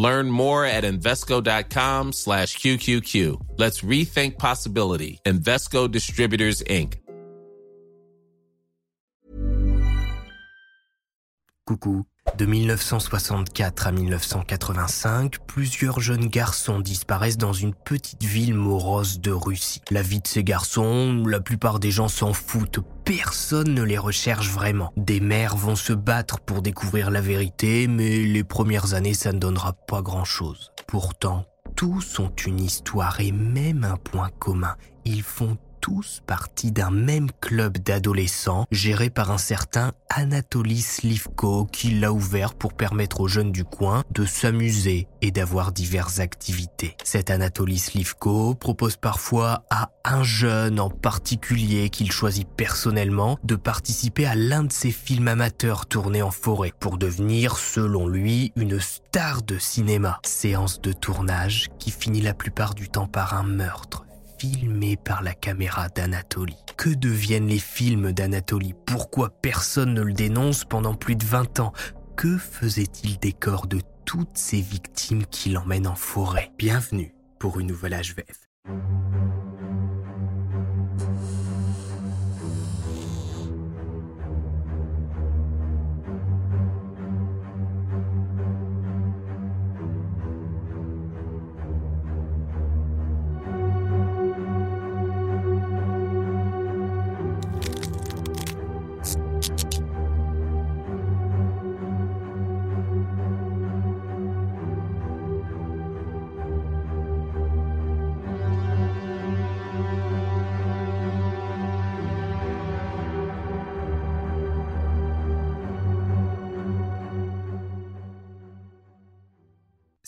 Learn more at Invesco.com slash QQQ. Let's rethink possibility. Invesco Distributors, Inc. Coucou. De 1964 à 1985, plusieurs jeunes garçons disparaissent dans une petite ville morose de Russie. La vie de ces garçons, la plupart des gens s'en foutent, personne ne les recherche vraiment. Des mères vont se battre pour découvrir la vérité, mais les premières années ça ne donnera pas grand-chose. Pourtant, tous ont une histoire et même un point commun. Ils font tous partis d'un même club d'adolescents géré par un certain Anatoly Slivko qui l'a ouvert pour permettre aux jeunes du coin de s'amuser et d'avoir diverses activités. Cet Anatoly Slivko propose parfois à un jeune en particulier qu'il choisit personnellement de participer à l'un de ses films amateurs tournés en forêt pour devenir, selon lui, une star de cinéma. Séance de tournage qui finit la plupart du temps par un meurtre filmé par la caméra d'Anatolie. Que deviennent les films d'Anatolie Pourquoi personne ne le dénonce pendant plus de 20 ans? Que faisait-il des corps de toutes ces victimes qui l'emmènent en forêt? Bienvenue pour une nouvelle HVF.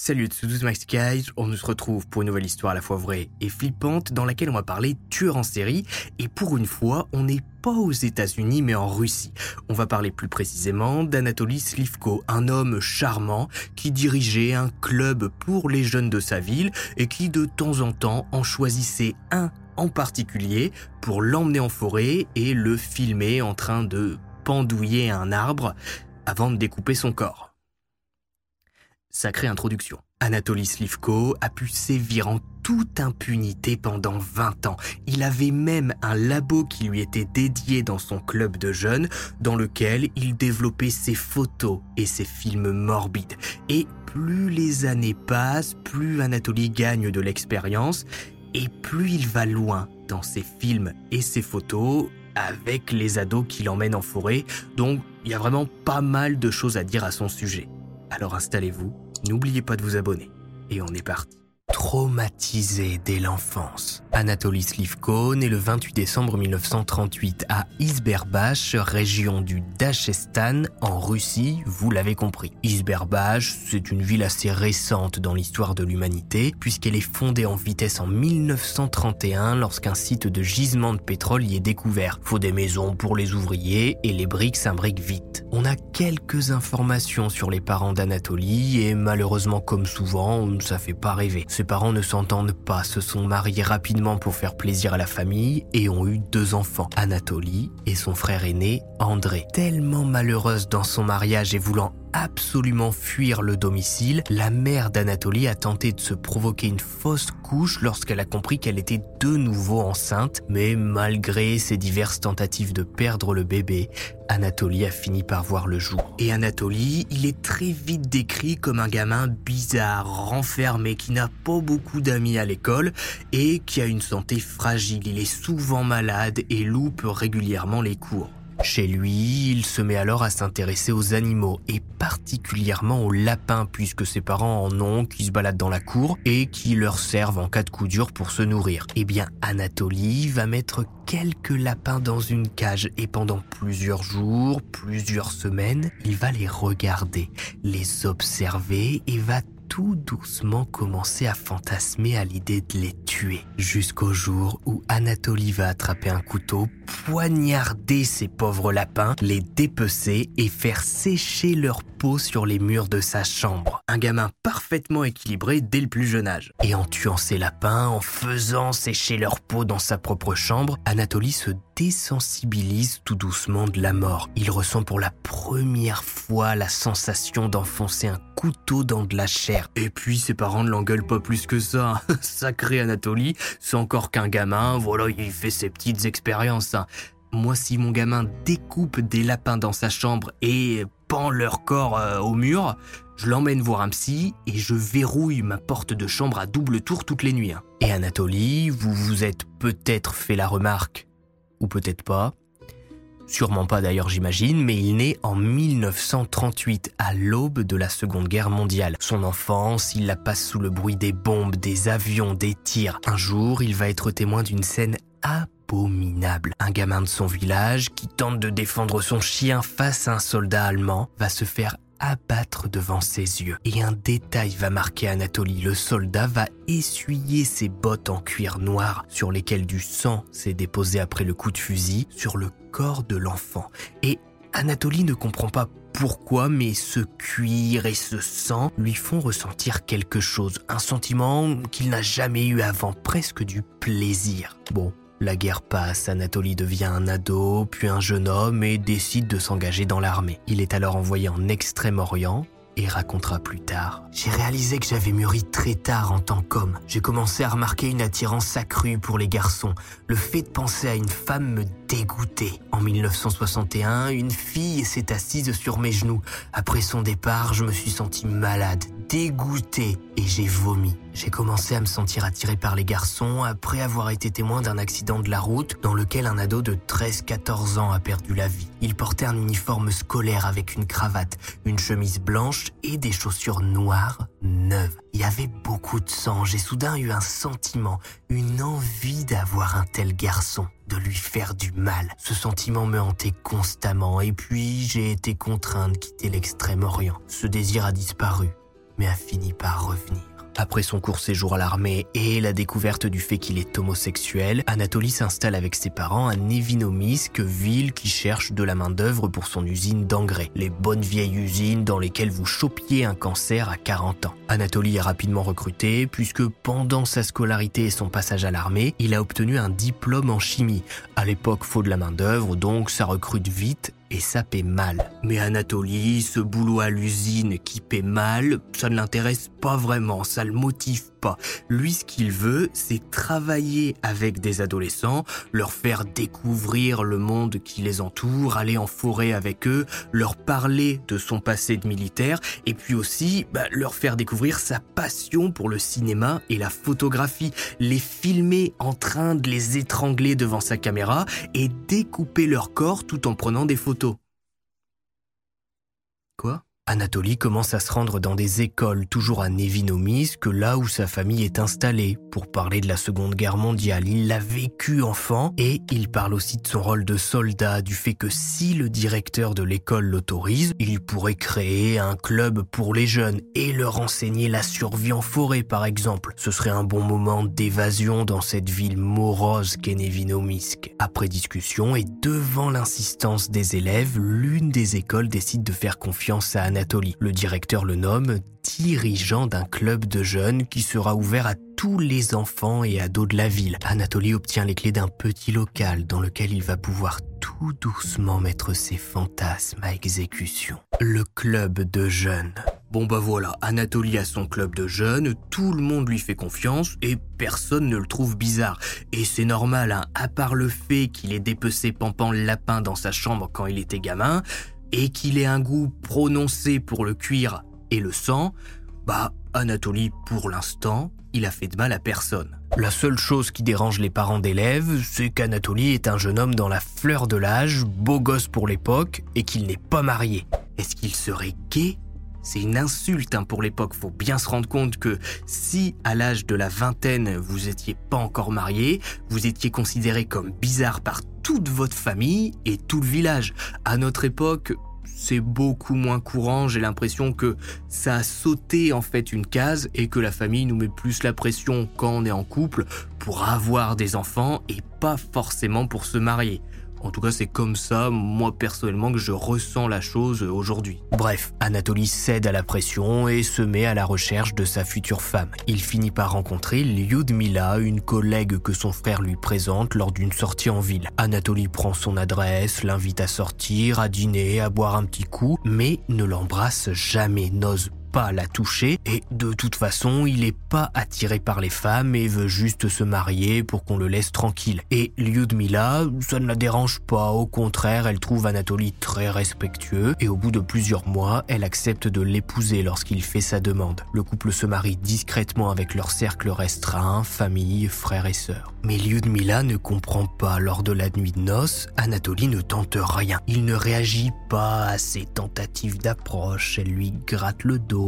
Salut à tous Max Guys, on se retrouve pour une nouvelle histoire à la fois vraie et flippante dans laquelle on va parler tueur en série et pour une fois on n'est pas aux États-Unis mais en Russie. On va parler plus précisément d'Anatoly Slivko, un homme charmant qui dirigeait un club pour les jeunes de sa ville et qui de temps en temps en choisissait un en particulier pour l'emmener en forêt et le filmer en train de pendouiller un arbre avant de découper son corps. Sacrée introduction. Anatoly Slivko a pu sévir en toute impunité pendant 20 ans. Il avait même un labo qui lui était dédié dans son club de jeunes, dans lequel il développait ses photos et ses films morbides. Et plus les années passent, plus Anatoly gagne de l'expérience, et plus il va loin dans ses films et ses photos, avec les ados qui l'emmènent en forêt, donc il y a vraiment pas mal de choses à dire à son sujet. Alors installez-vous, n'oubliez pas de vous abonner. Et on est parti. Traumatisé dès l'enfance. Anatoly Slivko naît le 28 décembre 1938 à Izberbach, région du Dachestan, en Russie, vous l'avez compris. Izberbach, c'est une ville assez récente dans l'histoire de l'humanité, puisqu'elle est fondée en vitesse en 1931 lorsqu'un site de gisement de pétrole y est découvert. Faut des maisons pour les ouvriers et les briques s'imbriquent vite. On a quelques informations sur les parents d'Anatoly et malheureusement comme souvent, ça fait pas rêver. Parents ne s'entendent pas, se sont mariés rapidement pour faire plaisir à la famille et ont eu deux enfants, Anatoly et son frère aîné, André. Tellement malheureuse dans son mariage et voulant absolument fuir le domicile, la mère d'Anatolie a tenté de se provoquer une fausse couche lorsqu'elle a compris qu'elle était de nouveau enceinte, mais malgré ses diverses tentatives de perdre le bébé, Anatolie a fini par voir le jour. Et Anatolie, il est très vite décrit comme un gamin bizarre, renfermé, qui n'a pas beaucoup d'amis à l'école et qui a une santé fragile. Il est souvent malade et loupe régulièrement les cours. Chez lui, il se met alors à s'intéresser aux animaux et particulièrement aux lapins puisque ses parents en ont qui se baladent dans la cour et qui leur servent en cas de coup dur pour se nourrir. Eh bien, Anatolie va mettre quelques lapins dans une cage et pendant plusieurs jours, plusieurs semaines, il va les regarder, les observer et va tout doucement commencer à fantasmer à l'idée de les tuer. Jusqu'au jour où Anatolie va attraper un couteau, poignarder ces pauvres lapins, les dépecer et faire sécher leur peau sur les murs de sa chambre. Un gamin parfaitement équilibré dès le plus jeune âge. Et en tuant ces lapins, en faisant sécher leur peau dans sa propre chambre, Anatolie se désensibilise tout doucement de la mort. Il ressent pour la première fois la sensation d'enfoncer un couteau dans de la chair. Et puis ses parents ne l'engueulent pas plus que ça. Sacré Anatolie, c'est encore qu'un gamin, voilà, il fait ses petites expériences. Hein. Moi, si mon gamin découpe des lapins dans sa chambre et pend leur corps euh, au mur, je l'emmène voir un psy et je verrouille ma porte de chambre à double tour toutes les nuits. Hein. Et Anatolie, vous vous êtes peut-être fait la remarque, ou peut-être pas, sûrement pas d'ailleurs j'imagine, mais il naît en 1938, à l'aube de la Seconde Guerre mondiale. Son enfance, il la passe sous le bruit des bombes, des avions, des tirs. Un jour, il va être témoin d'une scène abominable. Un gamin de son village qui tente de défendre son chien face à un soldat allemand va se faire abattre devant ses yeux. Et un détail va marquer Anatolie. Le soldat va essuyer ses bottes en cuir noir sur lesquelles du sang s'est déposé après le coup de fusil sur le corps de l'enfant. Et Anatolie ne comprend pas pourquoi, mais ce cuir et ce sang lui font ressentir quelque chose, un sentiment qu'il n'a jamais eu avant, presque du plaisir. Bon, la guerre passe, Anatolie devient un ado, puis un jeune homme et décide de s'engager dans l'armée. Il est alors envoyé en Extrême-Orient et racontera plus tard. J'ai réalisé que j'avais mûri très tard en tant qu'homme. J'ai commencé à remarquer une attirance accrue pour les garçons. Le fait de penser à une femme me dégoûtait. En 1961, une fille s'est assise sur mes genoux. Après son départ, je me suis senti malade, dégoûté et j'ai vomi. J'ai commencé à me sentir attiré par les garçons après avoir été témoin d'un accident de la route dans lequel un ado de 13-14 ans a perdu la vie. Il portait un uniforme scolaire avec une cravate, une chemise blanche et des chaussures noires neuves. Il y avait beaucoup de sang. J'ai soudain eu un sentiment, une envie d'avoir un tel garçon, de lui faire du mal. Ce sentiment me hantait constamment et puis j'ai été contraint de quitter l'extrême-orient. Ce désir a disparu mais a fini par revenir. Après son court séjour à l'armée et la découverte du fait qu'il est homosexuel, Anatoly s'installe avec ses parents à Nevinomisk, ville qui cherche de la main-d'œuvre pour son usine d'engrais. Les bonnes vieilles usines dans lesquelles vous chopiez un cancer à 40 ans. Anatoly est rapidement recruté puisque pendant sa scolarité et son passage à l'armée, il a obtenu un diplôme en chimie. À l'époque, faut de la main-d'œuvre, donc ça recrute vite et ça paie mal. Mais Anatoly, ce boulot à l'usine qui paie mal, ça ne l'intéresse pas vraiment, ça le motive pas. Lui, ce qu'il veut, c'est travailler avec des adolescents, leur faire découvrir le monde qui les entoure, aller en forêt avec eux, leur parler de son passé de militaire, et puis aussi bah, leur faire découvrir sa passion pour le cinéma et la photographie, les filmer en train de les étrangler devant sa caméra et découper leur corps tout en prenant des photos. Quoi? Anatolie commence à se rendre dans des écoles, toujours à Nevinomisk, là où sa famille est installée, pour parler de la Seconde Guerre mondiale. Il l'a vécu enfant et il parle aussi de son rôle de soldat, du fait que si le directeur de l'école l'autorise, il pourrait créer un club pour les jeunes et leur enseigner la survie en forêt par exemple. Ce serait un bon moment d'évasion dans cette ville morose qu'est Nevinomisk. Après discussion et devant l'insistance des élèves, l'une des écoles décide de faire confiance à Anatoly. Le directeur le nomme dirigeant d'un club de jeunes qui sera ouvert à tous les enfants et ados de la ville. Anatoly obtient les clés d'un petit local dans lequel il va pouvoir tout doucement mettre ses fantasmes à exécution. Le club de jeunes. Bon bah voilà, Anatoly a son club de jeunes, tout le monde lui fait confiance et personne ne le trouve bizarre. Et c'est normal, hein, à part le fait qu'il ait dépecé Pampan le lapin dans sa chambre quand il était gamin, et qu'il ait un goût prononcé pour le cuir et le sang, bah Anatoly, pour l'instant, il a fait de mal à personne. La seule chose qui dérange les parents d'élèves, c'est qu'Anatoly est un jeune homme dans la fleur de l'âge, beau gosse pour l'époque, et qu'il n'est pas marié. Est-ce qu'il serait gay c'est une insulte hein, pour l'époque. Faut bien se rendre compte que si à l'âge de la vingtaine vous étiez pas encore marié, vous étiez considéré comme bizarre par toute votre famille et tout le village. À notre époque, c'est beaucoup moins courant. J'ai l'impression que ça a sauté en fait une case et que la famille nous met plus la pression quand on est en couple pour avoir des enfants et pas forcément pour se marier. En tout cas, c'est comme ça, moi personnellement, que je ressens la chose aujourd'hui. Bref, Anatoly cède à la pression et se met à la recherche de sa future femme. Il finit par rencontrer Lyudmila, une collègue que son frère lui présente lors d'une sortie en ville. Anatoly prend son adresse, l'invite à sortir, à dîner, à boire un petit coup, mais ne l'embrasse jamais, n'ose pas la toucher et de toute façon il est pas attiré par les femmes et veut juste se marier pour qu'on le laisse tranquille. Et Lyudmila, ça ne la dérange pas, au contraire elle trouve Anatoly très respectueux et au bout de plusieurs mois elle accepte de l'épouser lorsqu'il fait sa demande. Le couple se marie discrètement avec leur cercle restreint, famille, frères et sœurs. Mais Lyudmila ne comprend pas lors de la nuit de noces, Anatoly ne tente rien. Il ne réagit pas à ses tentatives d'approche, elle lui gratte le dos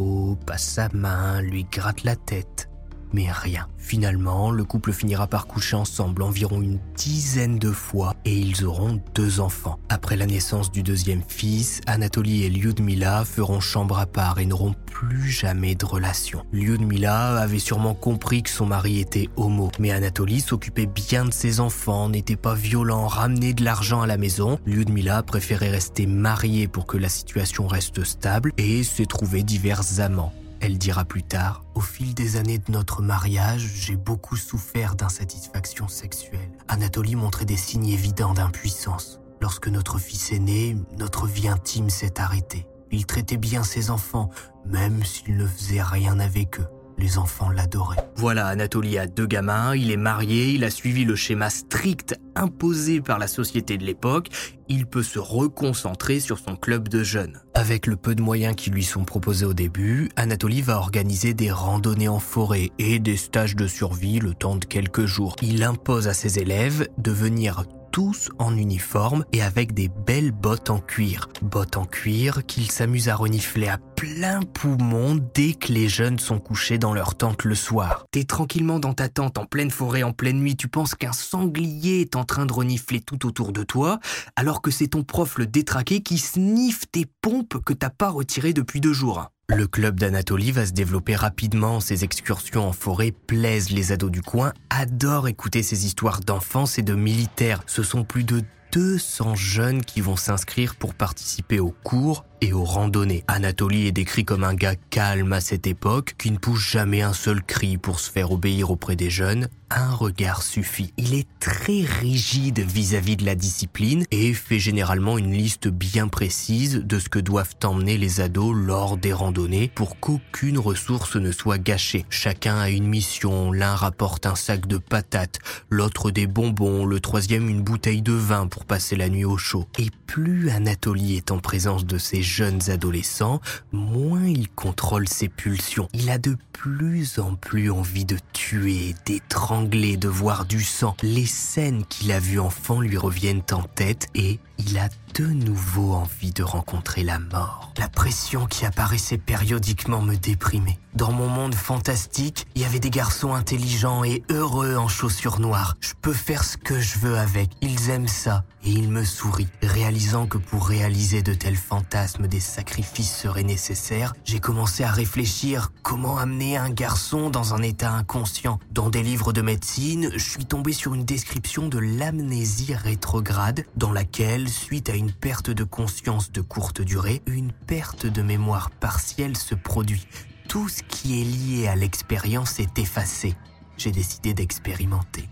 passe sa main, lui gratte la tête. Mais rien. Finalement, le couple finira par coucher ensemble environ une dizaine de fois et ils auront deux enfants. Après la naissance du deuxième fils, Anatoly et Lyudmila feront chambre à part et n'auront plus jamais de relation. Lyudmila avait sûrement compris que son mari était homo, mais Anatoly s'occupait bien de ses enfants, n'était pas violent, ramenait de l'argent à la maison. Lyudmila préférait rester mariée pour que la situation reste stable et s'est trouvé divers amants. Elle dira plus tard, au fil des années de notre mariage, j'ai beaucoup souffert d'insatisfaction sexuelle. Anatolie montrait des signes évidents d'impuissance. Lorsque notre fils est né, notre vie intime s'est arrêtée. Il traitait bien ses enfants, même s'il ne faisait rien avec eux. Les enfants l'adoraient. Voilà, Anatoly a deux gamins, il est marié, il a suivi le schéma strict imposé par la société de l'époque, il peut se reconcentrer sur son club de jeunes. Avec le peu de moyens qui lui sont proposés au début, Anatoly va organiser des randonnées en forêt et des stages de survie le temps de quelques jours. Il impose à ses élèves de venir tous en uniforme et avec des belles bottes en cuir. Bottes en cuir qu'ils s'amusent à renifler à plein poumon dès que les jeunes sont couchés dans leur tente le soir. T'es tranquillement dans ta tente en pleine forêt en pleine nuit, tu penses qu'un sanglier est en train de renifler tout autour de toi, alors que c'est ton prof le détraqué qui sniffe tes pompes que t'as pas retirées depuis deux jours. Le club d'Anatolie va se développer rapidement. Ses excursions en forêt plaisent les ados du coin, adorent écouter ces histoires d'enfance et de militaires. Ce sont plus de 200 jeunes qui vont s'inscrire pour participer aux cours et aux randonnées. Anatoly est décrit comme un gars calme à cette époque, qui ne pousse jamais un seul cri pour se faire obéir auprès des jeunes. Un regard suffit. Il est très rigide vis-à-vis de la discipline et fait généralement une liste bien précise de ce que doivent emmener les ados lors des randonnées pour qu'aucune ressource ne soit gâchée. Chacun a une mission. L'un rapporte un sac de patates, l'autre des bonbons, le troisième une bouteille de vin pour passer la nuit au chaud. Et plus Anatoly est en présence de ces jeunes adolescents, moins il contrôle ses pulsions. Il a de plus en plus envie de tuer, d'étrangler, de voir du sang. Les scènes qu'il a vues enfant lui reviennent en tête et il a de nouveau envie de rencontrer la mort. La pression qui apparaissait périodiquement me déprimait. Dans mon monde fantastique, il y avait des garçons intelligents et heureux en chaussures noires. Je peux faire ce que je veux avec. Ils aiment ça. Et ils me sourient. Réalisant que pour réaliser de tels fantasmes, des sacrifices seraient nécessaires, j'ai commencé à réfléchir comment amener un garçon dans un état inconscient. Dans des livres de médecine, je suis tombé sur une description de l'amnésie rétrograde dans laquelle, suite à une perte de conscience de courte durée, une perte de mémoire partielle se produit. Tout ce qui est lié à l'expérience est effacé. J'ai décidé d'expérimenter.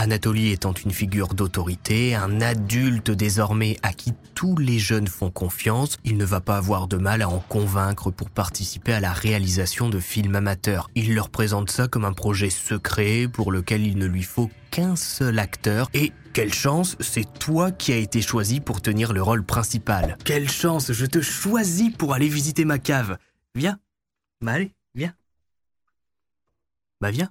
Anatoly étant une figure d'autorité, un adulte désormais à qui tous les jeunes font confiance, il ne va pas avoir de mal à en convaincre pour participer à la réalisation de films amateurs. Il leur présente ça comme un projet secret pour lequel il ne lui faut qu'un seul acteur et quelle chance, c'est toi qui as été choisi pour tenir le rôle principal. Quelle chance, je te choisis pour aller visiter ma cave. Viens. Bah allez, viens. Bah viens.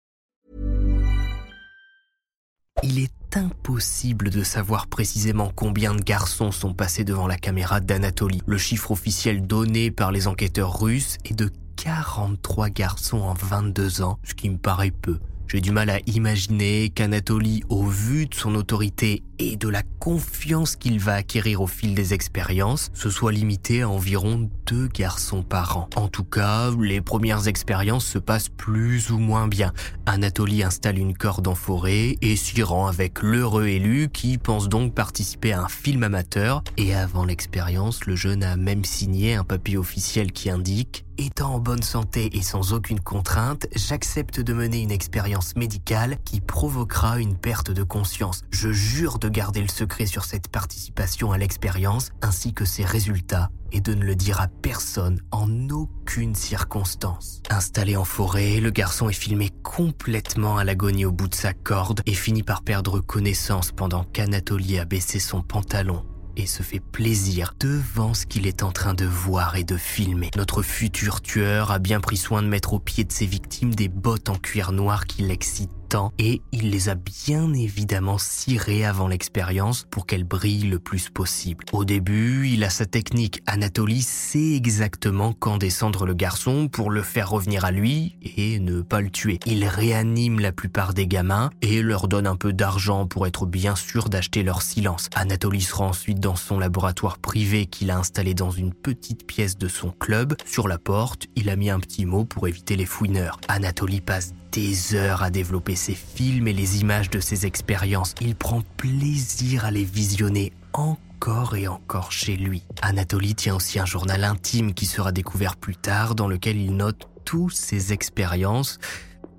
Il est impossible de savoir précisément combien de garçons sont passés devant la caméra d'Anatolie. Le chiffre officiel donné par les enquêteurs russes est de 43 garçons en 22 ans, ce qui me paraît peu. J'ai du mal à imaginer qu'Anatoly, au vu de son autorité et de la confiance qu'il va acquérir au fil des expériences, se soit limité à environ deux garçons par an. En tout cas, les premières expériences se passent plus ou moins bien. Anatoly installe une corde en forêt et s'y rend avec l'heureux élu qui pense donc participer à un film amateur. Et avant l'expérience, le jeune a même signé un papier officiel qui indique Étant en bonne santé et sans aucune contrainte, j'accepte de mener une expérience médicale qui provoquera une perte de conscience. Je jure de garder le secret sur cette participation à l'expérience ainsi que ses résultats et de ne le dire à personne en aucune circonstance. Installé en forêt, le garçon est filmé complètement à l'agonie au bout de sa corde et finit par perdre connaissance pendant qu'Anatolie a baissé son pantalon et se fait plaisir devant ce qu'il est en train de voir et de filmer. Notre futur tueur a bien pris soin de mettre au pied de ses victimes des bottes en cuir noir qui l'excitent et il les a bien évidemment cirées avant l'expérience pour qu'elles brillent le plus possible. Au début, il a sa technique. Anatoly sait exactement quand descendre le garçon pour le faire revenir à lui et ne pas le tuer. Il réanime la plupart des gamins et leur donne un peu d'argent pour être bien sûr d'acheter leur silence. Anatoly se rend ensuite dans son laboratoire privé qu'il a installé dans une petite pièce de son club. Sur la porte, il a mis un petit mot pour éviter les fouineurs. Anatoly passe des heures à développer ses films et les images de ses expériences. Il prend plaisir à les visionner encore et encore chez lui. Anatoly tient aussi un journal intime qui sera découvert plus tard dans lequel il note toutes ses expériences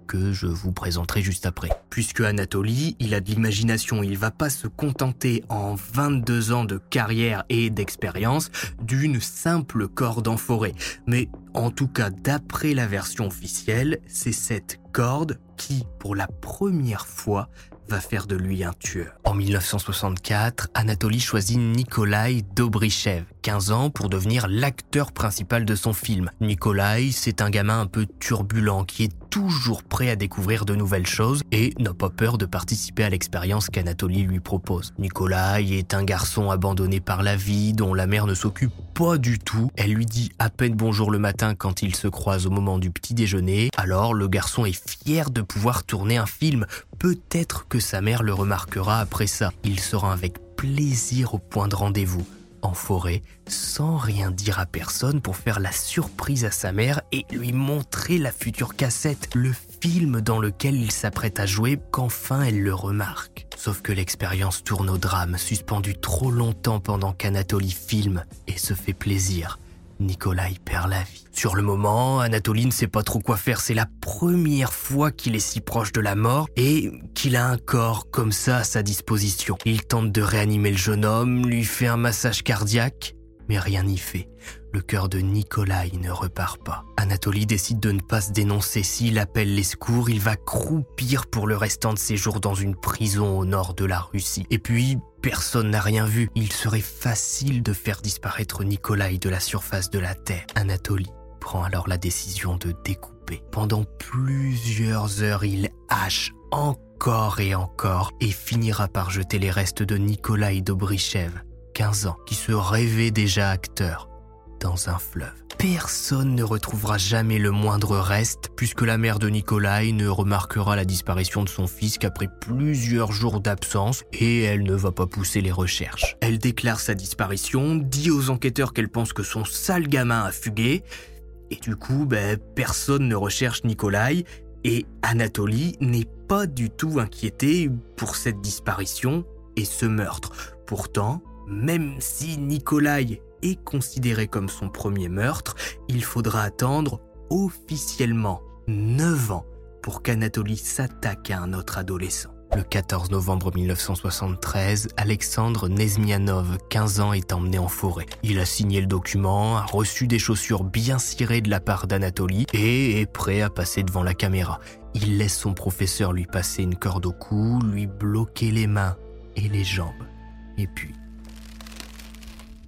que je vous présenterai juste après. Puisque Anatoly, il a de l'imagination, il va pas se contenter en 22 ans de carrière et d'expérience d'une simple corde en forêt. Mais en tout cas, d'après la version officielle, c'est cette corde qui, pour la première fois, va faire de lui un tueur. En 1964, Anatoly choisit Nikolai Dobrychev, 15 ans, pour devenir l'acteur principal de son film. Nikolai, c'est un gamin un peu turbulent qui est toujours prêt à découvrir de nouvelles choses et n'a pas peur de participer à l'expérience qu'Anatoly lui propose. Nikolai est un garçon abandonné par la vie dont la mère ne s'occupe pas du tout. Elle lui dit à peine bonjour le matin quand ils se croisent au moment du petit déjeuner. Alors le garçon est fier de pouvoir tourner un film. Peut-être que sa mère le remarquera après ça. Il sera avec plaisir au point de rendez-vous en forêt sans rien dire à personne pour faire la surprise à sa mère et lui montrer la future cassette, le film dans lequel il s'apprête à jouer qu'enfin elle le remarque. Sauf que l'expérience tourne au drame, suspendu trop longtemps pendant qu'Anatoly filme et se fait plaisir. Nikolai perd la vie. Sur le moment, Anatoly ne sait pas trop quoi faire. C'est la première fois qu'il est si proche de la mort et qu'il a un corps comme ça à sa disposition. Il tente de réanimer le jeune homme, lui fait un massage cardiaque, mais rien n'y fait. Le cœur de Nikolai ne repart pas. Anatoly décide de ne pas se dénoncer. S'il appelle les secours, il va croupir pour le restant de ses jours dans une prison au nord de la Russie. Et puis, personne n'a rien vu. Il serait facile de faire disparaître Nikolai de la surface de la Terre. Anatoly prend alors la décision de découper. Pendant plusieurs heures, il hache encore et encore et finira par jeter les restes de Nikolai Dobrychev, 15 ans, qui se rêvait déjà acteur dans un fleuve. Personne ne retrouvera jamais le moindre reste puisque la mère de Nikolai ne remarquera la disparition de son fils qu'après plusieurs jours d'absence et elle ne va pas pousser les recherches. Elle déclare sa disparition, dit aux enquêteurs qu'elle pense que son sale gamin a fugué et du coup ben, personne ne recherche Nikolai et Anatoly n'est pas du tout inquiété pour cette disparition et ce meurtre. Pourtant, même si Nikolai est considéré comme son premier meurtre, il faudra attendre officiellement 9 ans pour qu'Anatoly s'attaque à un autre adolescent. Le 14 novembre 1973, Alexandre Nezmianov, 15 ans, est emmené en forêt. Il a signé le document, a reçu des chaussures bien cirées de la part d'Anatoly et est prêt à passer devant la caméra. Il laisse son professeur lui passer une corde au cou, lui bloquer les mains et les jambes. Et puis,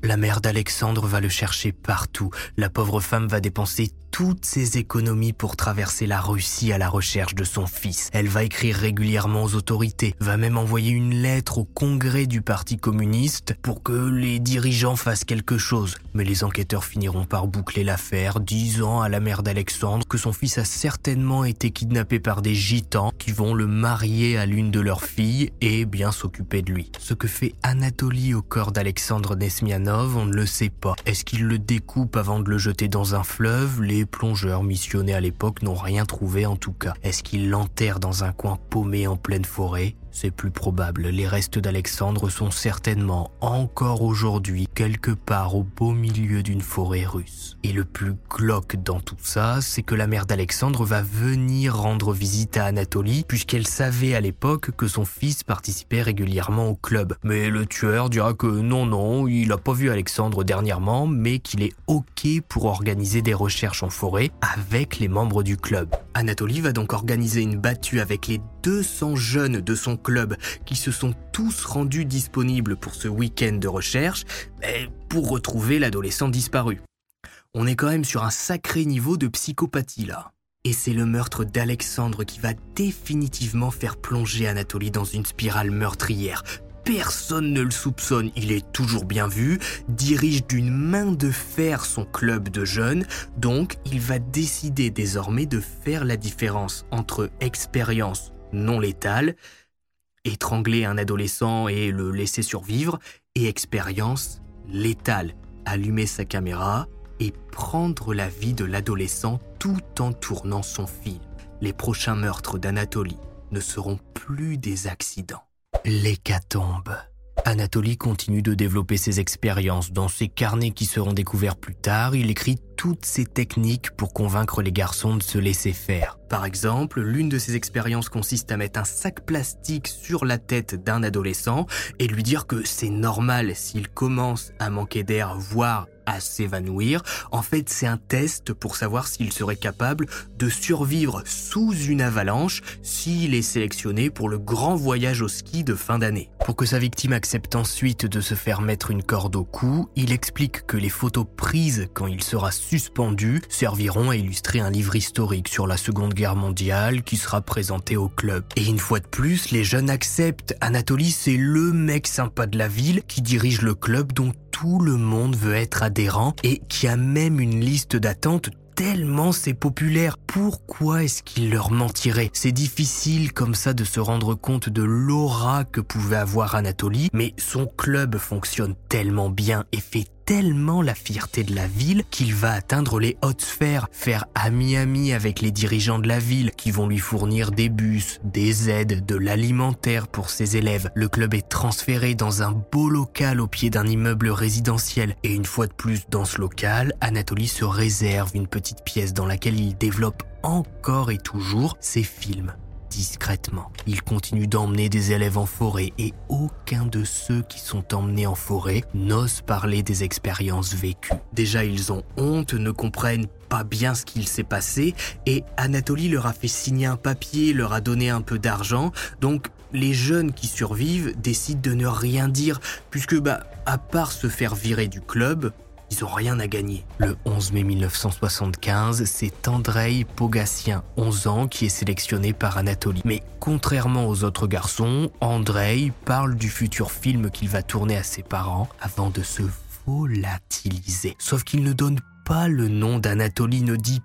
la mère d'Alexandre va le chercher partout. La pauvre femme va dépenser toutes ses économies pour traverser la Russie à la recherche de son fils. Elle va écrire régulièrement aux autorités, va même envoyer une lettre au congrès du Parti communiste pour que les dirigeants fassent quelque chose. Mais les enquêteurs finiront par boucler l'affaire, disant à la mère d'Alexandre que son fils a certainement été kidnappé par des gitans qui vont le marier à l'une de leurs filles et bien s'occuper de lui. Ce que fait Anatolie au corps d'Alexandre Nesmianov, on ne le sait pas. Est-ce qu'il le découpe avant de le jeter dans un fleuve? Plongeurs missionnés à l'époque n'ont rien trouvé en tout cas. Est-ce qu'ils l'enterrent dans un coin paumé en pleine forêt? C'est plus probable, les restes d'Alexandre sont certainement encore aujourd'hui quelque part au beau milieu d'une forêt russe. Et le plus glauque dans tout ça, c'est que la mère d'Alexandre va venir rendre visite à Anatolie, puisqu'elle savait à l'époque que son fils participait régulièrement au club. Mais le tueur dira que non, non, il n'a pas vu Alexandre dernièrement, mais qu'il est OK pour organiser des recherches en forêt avec les membres du club. Anatolie va donc organiser une battue avec les 200 jeunes de son club qui se sont tous rendus disponibles pour ce week-end de recherche pour retrouver l'adolescent disparu. On est quand même sur un sacré niveau de psychopathie là. Et c'est le meurtre d'Alexandre qui va définitivement faire plonger Anatolie dans une spirale meurtrière. Personne ne le soupçonne, il est toujours bien vu, dirige d'une main de fer son club de jeunes, donc il va décider désormais de faire la différence entre expérience non létale, étrangler un adolescent et le laisser survivre, et expérience létale, allumer sa caméra et prendre la vie de l'adolescent tout en tournant son fil. Les prochains meurtres d'Anatolie ne seront plus des accidents. L'hécatombe. Anatolie continue de développer ses expériences. Dans ses carnets qui seront découverts plus tard, il écrit toutes ses techniques pour convaincre les garçons de se laisser faire. Par exemple, l'une de ses expériences consiste à mettre un sac plastique sur la tête d'un adolescent et lui dire que c'est normal s'il commence à manquer d'air, voire à s'évanouir. En fait, c'est un test pour savoir s'il serait capable de survivre sous une avalanche s'il est sélectionné pour le grand voyage au ski de fin d'année. Pour que sa victime accepte ensuite de se faire mettre une corde au cou, il explique que les photos prises quand il sera suspendu serviront à illustrer un livre historique sur la Seconde Guerre mondiale qui sera présenté au club. Et une fois de plus, les jeunes acceptent. Anatoly, c'est le mec sympa de la ville qui dirige le club dont tout le monde veut être et qui a même une liste d'attente tellement c'est populaire. Pourquoi est-ce qu'il leur mentirait? C'est difficile comme ça de se rendre compte de l'aura que pouvait avoir Anatoly, mais son club fonctionne tellement bien et fait tellement la fierté de la ville qu'il va atteindre les hautes sphères, faire ami-ami avec les dirigeants de la ville qui vont lui fournir des bus, des aides, de l'alimentaire pour ses élèves. Le club est transféré dans un beau local au pied d'un immeuble résidentiel et une fois de plus dans ce local, Anatoly se réserve une petite pièce dans laquelle il développe encore et toujours ses films discrètement. Il continue d'emmener des élèves en forêt et aucun de ceux qui sont emmenés en forêt n'ose parler des expériences vécues. Déjà, ils ont honte, ne comprennent pas bien ce qu'il s'est passé et Anatolie leur a fait signer un papier, leur a donné un peu d'argent. Donc, les jeunes qui survivent décident de ne rien dire puisque, bah, à part se faire virer du club, ils n'ont rien à gagner. Le 11 mai 1975, c'est Andrei Pogassien, 11 ans, qui est sélectionné par Anatoly. Mais contrairement aux autres garçons, Andrei parle du futur film qu'il va tourner à ses parents avant de se volatiliser. Sauf qu'il ne donne pas le nom d'Anatoly, ne dit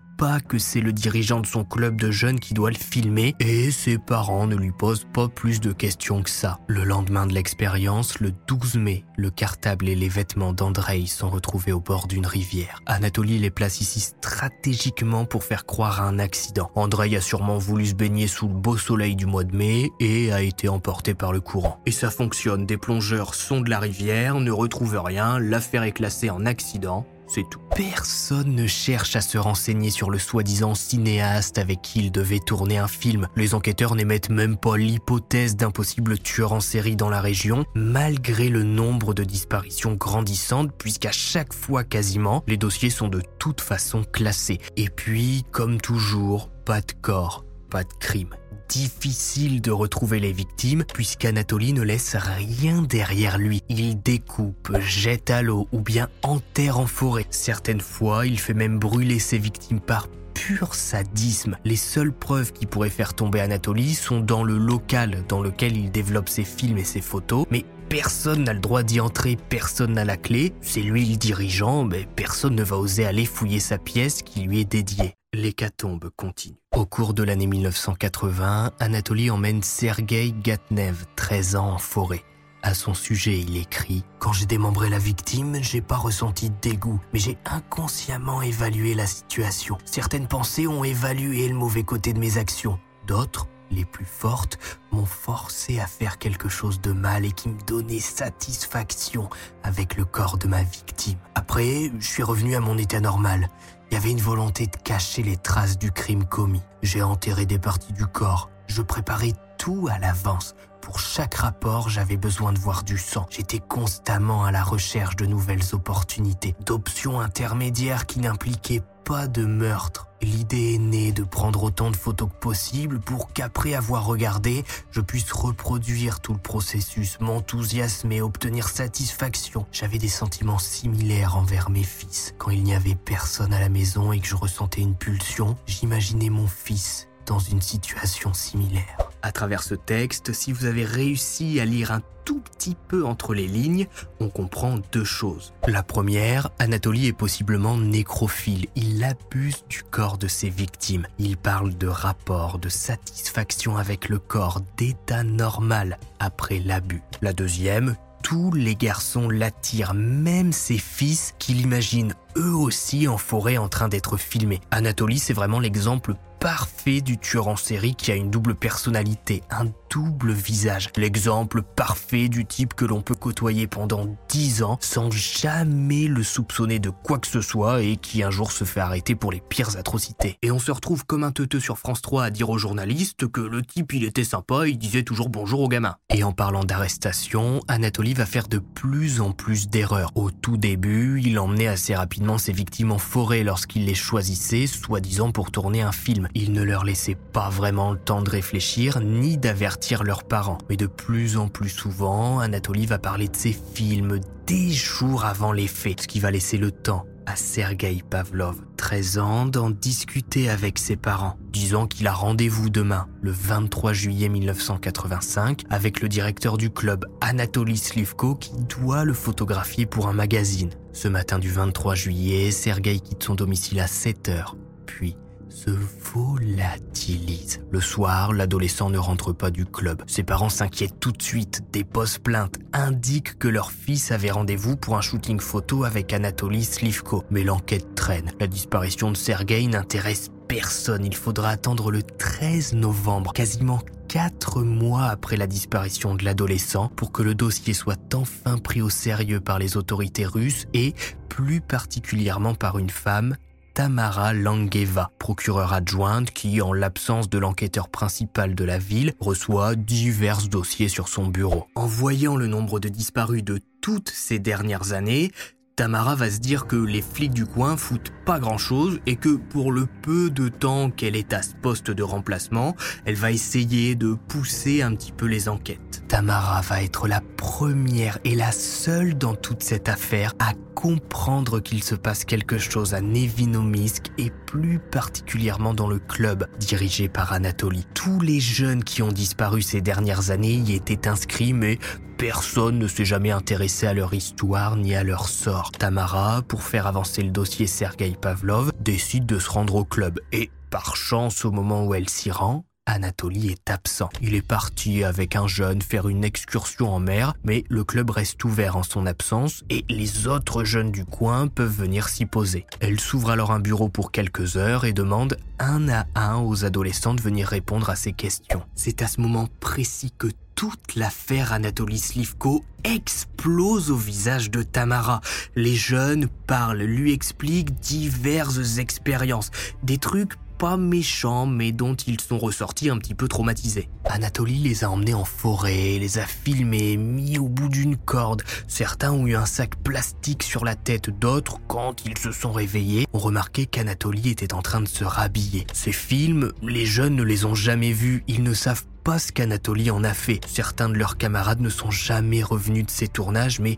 que c'est le dirigeant de son club de jeunes qui doit le filmer et ses parents ne lui posent pas plus de questions que ça. Le lendemain de l'expérience, le 12 mai, le cartable et les vêtements d'Andrei sont retrouvés au bord d'une rivière. Anatoly les place ici stratégiquement pour faire croire à un accident. Andrei a sûrement voulu se baigner sous le beau soleil du mois de mai et a été emporté par le courant. Et ça fonctionne, des plongeurs sont de la rivière, ne retrouvent rien, l'affaire est classée en accident c'est tout. Personne ne cherche à se renseigner sur le soi-disant cinéaste avec qui il devait tourner un film. Les enquêteurs n'émettent même pas l'hypothèse d'un possible tueur en série dans la région, malgré le nombre de disparitions grandissantes, puisqu'à chaque fois quasiment, les dossiers sont de toute façon classés. Et puis, comme toujours, pas de corps pas de crime. Difficile de retrouver les victimes puisqu'Anatoly ne laisse rien derrière lui. Il découpe, jette à l'eau ou bien enterre en forêt. Certaines fois, il fait même brûler ses victimes par pur sadisme. Les seules preuves qui pourraient faire tomber Anatoly sont dans le local dans lequel il développe ses films et ses photos, mais personne n'a le droit d'y entrer, personne n'a la clé, c'est lui le dirigeant, mais personne ne va oser aller fouiller sa pièce qui lui est dédiée. L'hécatombe continue. Au cours de l'année 1980, Anatoly emmène Sergei Gatnev, 13 ans, en forêt. À son sujet, il écrit Quand j'ai démembré la victime, j'ai pas ressenti de dégoût, mais j'ai inconsciemment évalué la situation. Certaines pensées ont évalué le mauvais côté de mes actions. D'autres, les plus fortes, m'ont forcé à faire quelque chose de mal et qui me donnait satisfaction avec le corps de ma victime. Après, je suis revenu à mon état normal. Il y avait une volonté de cacher les traces du crime commis. J'ai enterré des parties du corps. Je préparais tout à l'avance pour chaque rapport, j'avais besoin de voir du sang. J'étais constamment à la recherche de nouvelles opportunités, d'options intermédiaires qui n'impliquaient pas de meurtre. L'idée est née de prendre autant de photos que possible pour qu'après avoir regardé, je puisse reproduire tout le processus, m'enthousiasmer, obtenir satisfaction. J'avais des sentiments similaires envers mes fils. Quand il n'y avait personne à la maison et que je ressentais une pulsion, j'imaginais mon fils dans une situation similaire. À travers ce texte, si vous avez réussi à lire un tout petit peu entre les lignes, on comprend deux choses. La première, Anatoly est possiblement nécrophile. Il abuse du corps de ses victimes. Il parle de rapport, de satisfaction avec le corps, d'état normal après l'abus. La deuxième, tous les garçons l'attirent, même ses fils qui l'imaginent eux aussi en forêt en train d'être filmés. Anatoly, c'est vraiment l'exemple parfait du tueur en série qui a une double personnalité, double visage. L'exemple parfait du type que l'on peut côtoyer pendant 10 ans sans jamais le soupçonner de quoi que ce soit et qui un jour se fait arrêter pour les pires atrocités. Et on se retrouve comme un teuteux sur France 3 à dire aux journalistes que le type il était sympa, il disait toujours bonjour aux gamins. Et en parlant d'arrestation, Anatoly va faire de plus en plus d'erreurs. Au tout début, il emmenait assez rapidement ses victimes en forêt lorsqu'il les choisissait, soi-disant pour tourner un film. Il ne leur laissait pas vraiment le temps de réfléchir ni d'avertir leurs parents. Mais de plus en plus souvent, Anatoly va parler de ses films des jours avant les faits, ce qui va laisser le temps à Sergei Pavlov, 13 ans, d'en discuter avec ses parents, disant qu'il a rendez-vous demain, le 23 juillet 1985, avec le directeur du club, Anatoly Slivko, qui doit le photographier pour un magazine. Ce matin du 23 juillet, Sergei quitte son domicile à 7 heures, puis se volatilise. Le soir, l'adolescent ne rentre pas du club. Ses parents s'inquiètent tout de suite, déposent plainte, indiquent que leur fils avait rendez-vous pour un shooting photo avec Anatoly Slivko. Mais l'enquête traîne. La disparition de Sergei n'intéresse personne. Il faudra attendre le 13 novembre, quasiment quatre mois après la disparition de l'adolescent, pour que le dossier soit enfin pris au sérieux par les autorités russes et plus particulièrement par une femme, Tamara Langeva, procureure adjointe qui, en l'absence de l'enquêteur principal de la ville, reçoit divers dossiers sur son bureau. En voyant le nombre de disparus de toutes ces dernières années, Tamara va se dire que les flics du coin foutent pas grand chose et que pour le peu de temps qu'elle est à ce poste de remplacement, elle va essayer de pousser un petit peu les enquêtes. Tamara va être la première et la seule dans toute cette affaire à comprendre qu'il se passe quelque chose à Nevinomisk et plus particulièrement dans le club dirigé par Anatoly. Tous les jeunes qui ont disparu ces dernières années y étaient inscrits mais personne ne s'est jamais intéressé à leur histoire ni à leur sort. Tamara, pour faire avancer le dossier Sergei Pavlov, décide de se rendre au club et, par chance, au moment où elle s'y rend, Anatoly est absent. Il est parti avec un jeune faire une excursion en mer, mais le club reste ouvert en son absence et les autres jeunes du coin peuvent venir s'y poser. Elle s'ouvre alors un bureau pour quelques heures et demande un à un aux adolescents de venir répondre à ses questions. C'est à ce moment précis que toute l'affaire Anatoly Slivko explose au visage de Tamara. Les jeunes parlent, lui expliquent diverses expériences, des trucs pas méchants, mais dont ils sont ressortis un petit peu traumatisés. Anatolie les a emmenés en forêt, les a filmés, mis au bout d'une corde. Certains ont eu un sac plastique sur la tête, d'autres, quand ils se sont réveillés, ont remarqué qu'Anatolie était en train de se rhabiller. Ces films, les jeunes ne les ont jamais vus, ils ne savent pas ce qu'Anatolie en a fait. Certains de leurs camarades ne sont jamais revenus de ces tournages, mais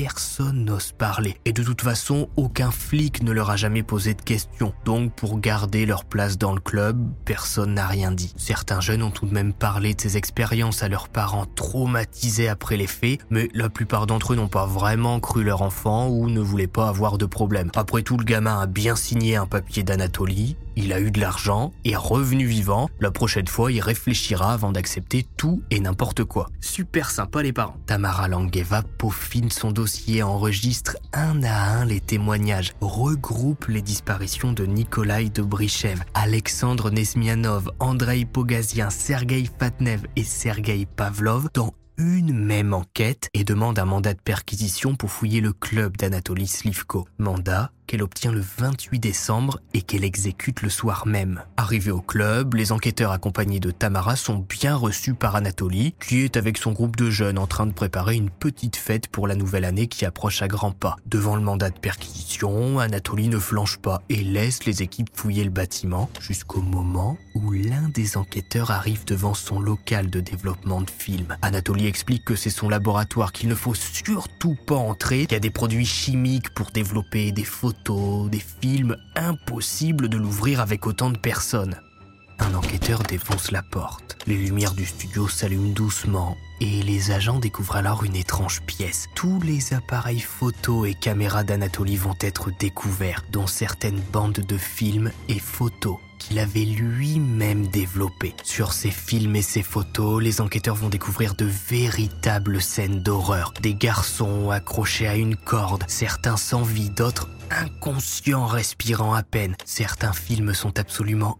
personne n'ose parler. Et de toute façon, aucun flic ne leur a jamais posé de questions. Donc, pour garder leur place dans le club, personne n'a rien dit. Certains jeunes ont tout de même parlé de ces expériences à leurs parents traumatisés après les faits, mais la plupart d'entre eux n'ont pas vraiment cru leur enfant ou ne voulaient pas avoir de problème. Après tout, le gamin a bien signé un papier d'Anatolie, il a eu de l'argent et revenu vivant. La prochaine fois, il réfléchira avant d'accepter tout et n'importe quoi. Super sympa les parents. Tamara Langeva peaufine son dossier, enregistre un à un les témoignages, regroupe les disparitions de Nikolai de Brichev, Alexandre Nesmianov, Andrei Pogazien, Sergei Fatnev et Sergei Pavlov dans une même enquête et demande un mandat de perquisition pour fouiller le club d'Anatoly Slivko. Mandat qu'elle obtient le 28 décembre et qu'elle exécute le soir même. Arrivée au club, les enquêteurs accompagnés de Tamara sont bien reçus par Anatoly, qui est avec son groupe de jeunes en train de préparer une petite fête pour la nouvelle année qui approche à grands pas. Devant le mandat de perquisition, Anatoly ne flanche pas et laisse les équipes fouiller le bâtiment jusqu'au moment où l'un des enquêteurs arrive devant son local de développement de films. Anatoly explique que c'est son laboratoire, qu'il ne faut surtout pas entrer, qu'il y a des produits chimiques pour développer des photos des films, impossible de l'ouvrir avec autant de personnes. Un enquêteur défonce la porte. Les lumières du studio s'allument doucement et les agents découvrent alors une étrange pièce. Tous les appareils photo et caméras d'Anatolie vont être découverts, dont certaines bandes de films et photos qu'il avait lui-même développées. Sur ces films et ces photos, les enquêteurs vont découvrir de véritables scènes d'horreur. Des garçons accrochés à une corde, certains sans vie, d'autres inconscients respirant à peine. Certains films sont absolument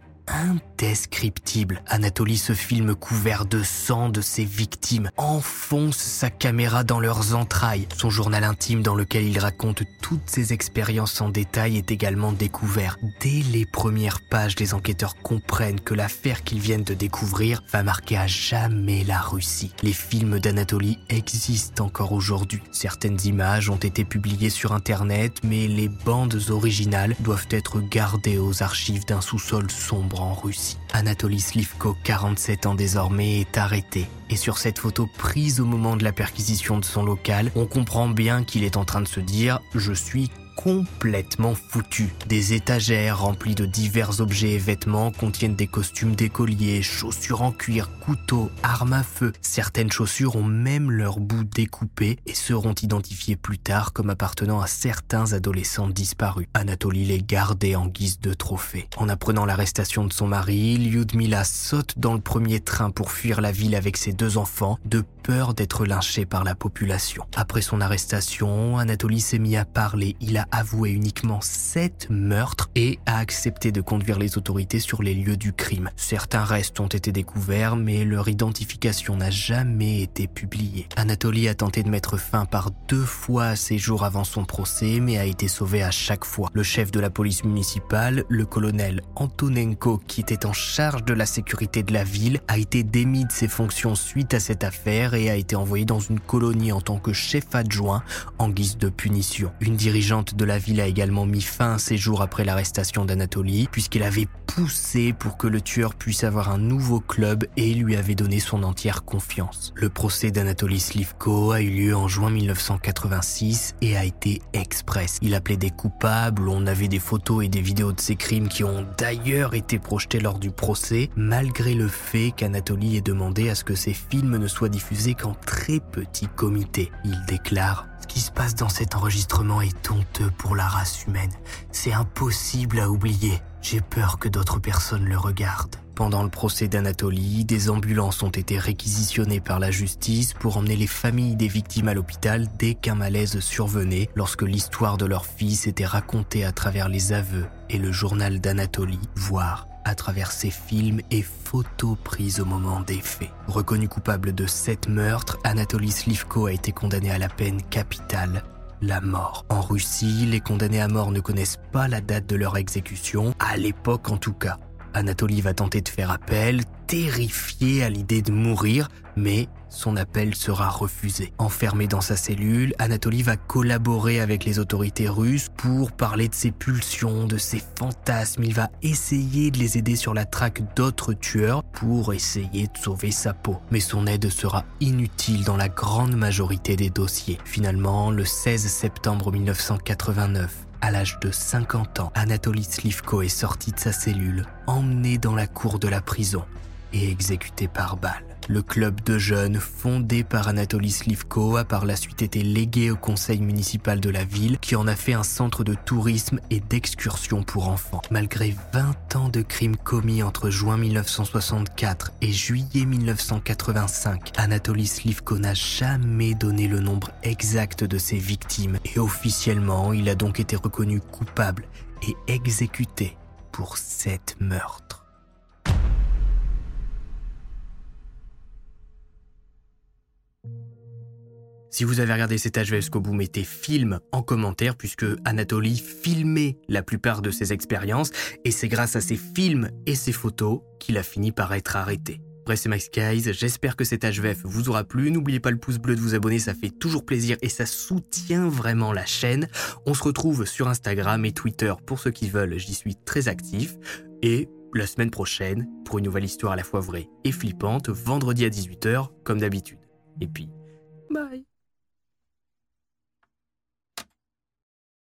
indescriptible. Anatolie se filme couvert de sang de ses victimes, enfonce sa caméra dans leurs entrailles. Son journal intime dans lequel il raconte toutes ses expériences en détail est également découvert. Dès les premières pages, les enquêteurs comprennent que l'affaire qu'ils viennent de découvrir va marquer à jamais la Russie. Les films d'Anatolie existent encore aujourd'hui. Certaines images ont été publiées sur Internet, mais les bandes originales doivent être gardées aux archives d'un sous-sol sombre en Russie. Anatoly Slivko, 47 ans désormais, est arrêté. Et sur cette photo prise au moment de la perquisition de son local, on comprend bien qu'il est en train de se dire ⁇ Je suis complètement foutu. Des étagères remplies de divers objets et vêtements contiennent des costumes d'écoliers, chaussures en cuir, couteaux, armes à feu. Certaines chaussures ont même leur bout découpé et seront identifiées plus tard comme appartenant à certains adolescents disparus. Anatoly les gardait en guise de trophée. En apprenant l'arrestation de son mari, Lyudmila saute dans le premier train pour fuir la ville avec ses deux enfants, peur d'être lynché par la population. Après son arrestation, Anatoly s'est mis à parler. Il a avoué uniquement sept meurtres et a accepté de conduire les autorités sur les lieux du crime. Certains restes ont été découverts, mais leur identification n'a jamais été publiée. Anatoly a tenté de mettre fin par deux fois à ses jours avant son procès, mais a été sauvé à chaque fois. Le chef de la police municipale, le colonel Antonenko, qui était en charge de la sécurité de la ville, a été démis de ses fonctions suite à cette affaire a été envoyé dans une colonie en tant que chef adjoint en guise de punition. Une dirigeante de la ville a également mis fin à ses jours après l'arrestation d'Anatoly, puisqu'il avait poussé pour que le tueur puisse avoir un nouveau club et lui avait donné son entière confiance. Le procès d'Anatoly Slivko a eu lieu en juin 1986 et a été express. Il appelait des coupables, on avait des photos et des vidéos de ses crimes qui ont d'ailleurs été projetés lors du procès, malgré le fait qu'Anatoly ait demandé à ce que ses films ne soient diffusés qu'en très petit comité. Il déclare ce qui se passe dans cet enregistrement est honteux pour la race humaine. C'est impossible à oublier. J'ai peur que d'autres personnes le regardent. Pendant le procès d'Anatolie, des ambulances ont été réquisitionnées par la justice pour emmener les familles des victimes à l'hôpital dès qu'un malaise survenait, lorsque l'histoire de leur fils était racontée à travers les aveux et le journal d'Anatolie, voire à travers ses films et photos prises au moment des faits. Reconnu coupable de sept meurtres, Anatoly Slivko a été condamné à la peine capitale la mort. En Russie, les condamnés à mort ne connaissent pas la date de leur exécution, à l'époque en tout cas. Anatoly va tenter de faire appel, terrifié à l'idée de mourir, mais son appel sera refusé. Enfermé dans sa cellule, Anatoly va collaborer avec les autorités russes pour parler de ses pulsions, de ses fantasmes. Il va essayer de les aider sur la traque d'autres tueurs pour essayer de sauver sa peau. Mais son aide sera inutile dans la grande majorité des dossiers. Finalement, le 16 septembre 1989, à l'âge de 50 ans, Anatoly Slivko est sorti de sa cellule, emmené dans la cour de la prison et exécuté par balle. Le club de jeunes fondé par Anatoly Slivko a par la suite été légué au conseil municipal de la ville qui en a fait un centre de tourisme et d'excursion pour enfants. Malgré 20 ans de crimes commis entre juin 1964 et juillet 1985, Anatoly Slivko n'a jamais donné le nombre exact de ses victimes et officiellement il a donc été reconnu coupable et exécuté pour sept meurtres. Si vous avez regardé cet HVS jusqu'au bout, mettez film en commentaire puisque Anatoly filmait la plupart de ses expériences et c'est grâce à ses films et ses photos qu'il a fini par être arrêté. Après, c'est Max Guys, j'espère que cet HVF vous aura plu. N'oubliez pas le pouce bleu de vous abonner, ça fait toujours plaisir et ça soutient vraiment la chaîne. On se retrouve sur Instagram et Twitter pour ceux qui veulent, j'y suis très actif. Et la semaine prochaine, pour une nouvelle histoire à la fois vraie et flippante, vendredi à 18h, comme d'habitude. Et puis, bye